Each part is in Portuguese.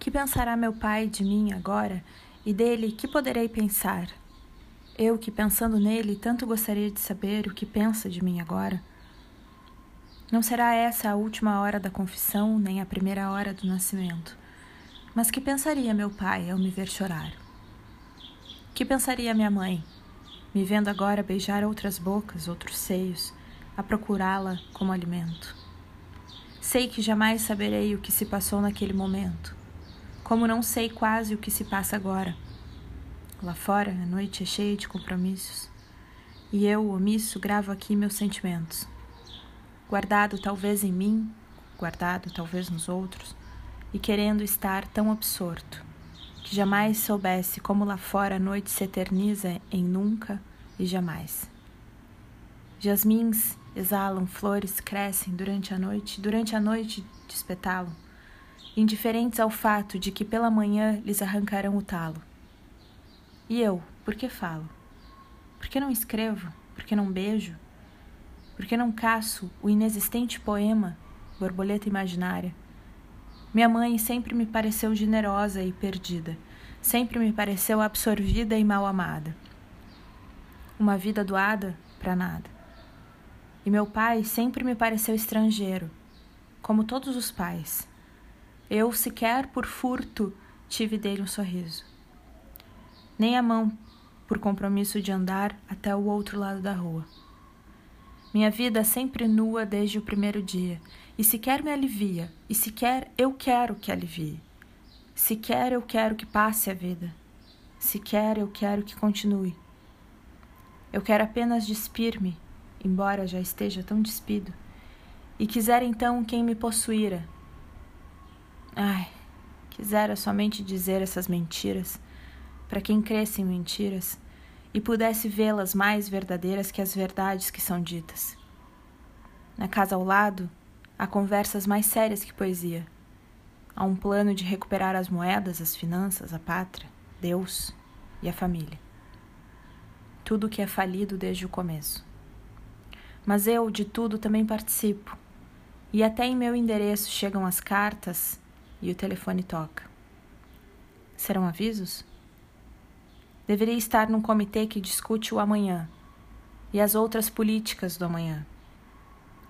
Que pensará meu pai de mim agora, e dele que poderei pensar? Eu que pensando nele tanto gostaria de saber o que pensa de mim agora. Não será essa a última hora da confissão, nem a primeira hora do nascimento. Mas que pensaria meu pai ao me ver chorar? Que pensaria minha mãe, me vendo agora beijar outras bocas, outros seios, a procurá-la como alimento? Sei que jamais saberei o que se passou naquele momento, como não sei quase o que se passa agora. Lá fora, a noite é cheia de compromissos, e eu, omisso, gravo aqui meus sentimentos. Guardado talvez em mim, guardado talvez nos outros, e querendo estar tão absorto, que jamais soubesse como lá fora a noite se eterniza em nunca e jamais. Jasmins exalam, flores crescem durante a noite, durante a noite despetalam indiferentes ao fato de que pela manhã lhes arrancarão o talo. E eu, por que falo? Por que não escrevo? Por que não beijo? Por que não caço o inexistente poema, borboleta imaginária? Minha mãe sempre me pareceu generosa e perdida, sempre me pareceu absorvida e mal amada. Uma vida doada para nada. E meu pai sempre me pareceu estrangeiro, como todos os pais eu sequer por furto tive dele um sorriso. Nem a mão por compromisso de andar até o outro lado da rua. Minha vida sempre nua desde o primeiro dia, e sequer me alivia, e sequer eu quero que alivie. Sequer eu quero que passe a vida, sequer eu quero que continue. Eu quero apenas despir-me, embora já esteja tão despido, e quiser então quem me possuíra, Ai, quisera somente dizer essas mentiras para quem cresce em mentiras e pudesse vê-las mais verdadeiras que as verdades que são ditas. Na casa ao lado, há conversas mais sérias que poesia. Há um plano de recuperar as moedas, as finanças, a pátria, Deus e a família. Tudo que é falido desde o começo. Mas eu de tudo também participo. E até em meu endereço chegam as cartas e o telefone toca. Serão avisos? Deveria estar num comitê que discute o amanhã e as outras políticas do amanhã.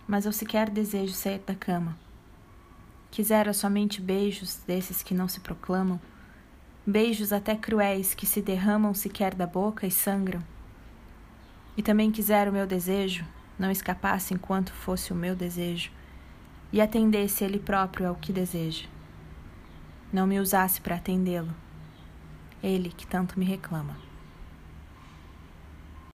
Mas eu sequer desejo sair da cama. Quisera somente beijos desses que não se proclamam, beijos até cruéis que se derramam sequer da boca e sangram. E também quisera o meu desejo não escapasse enquanto fosse o meu desejo e atendesse ele próprio ao que deseja não me usasse para atendê-lo, ele que tanto me reclama.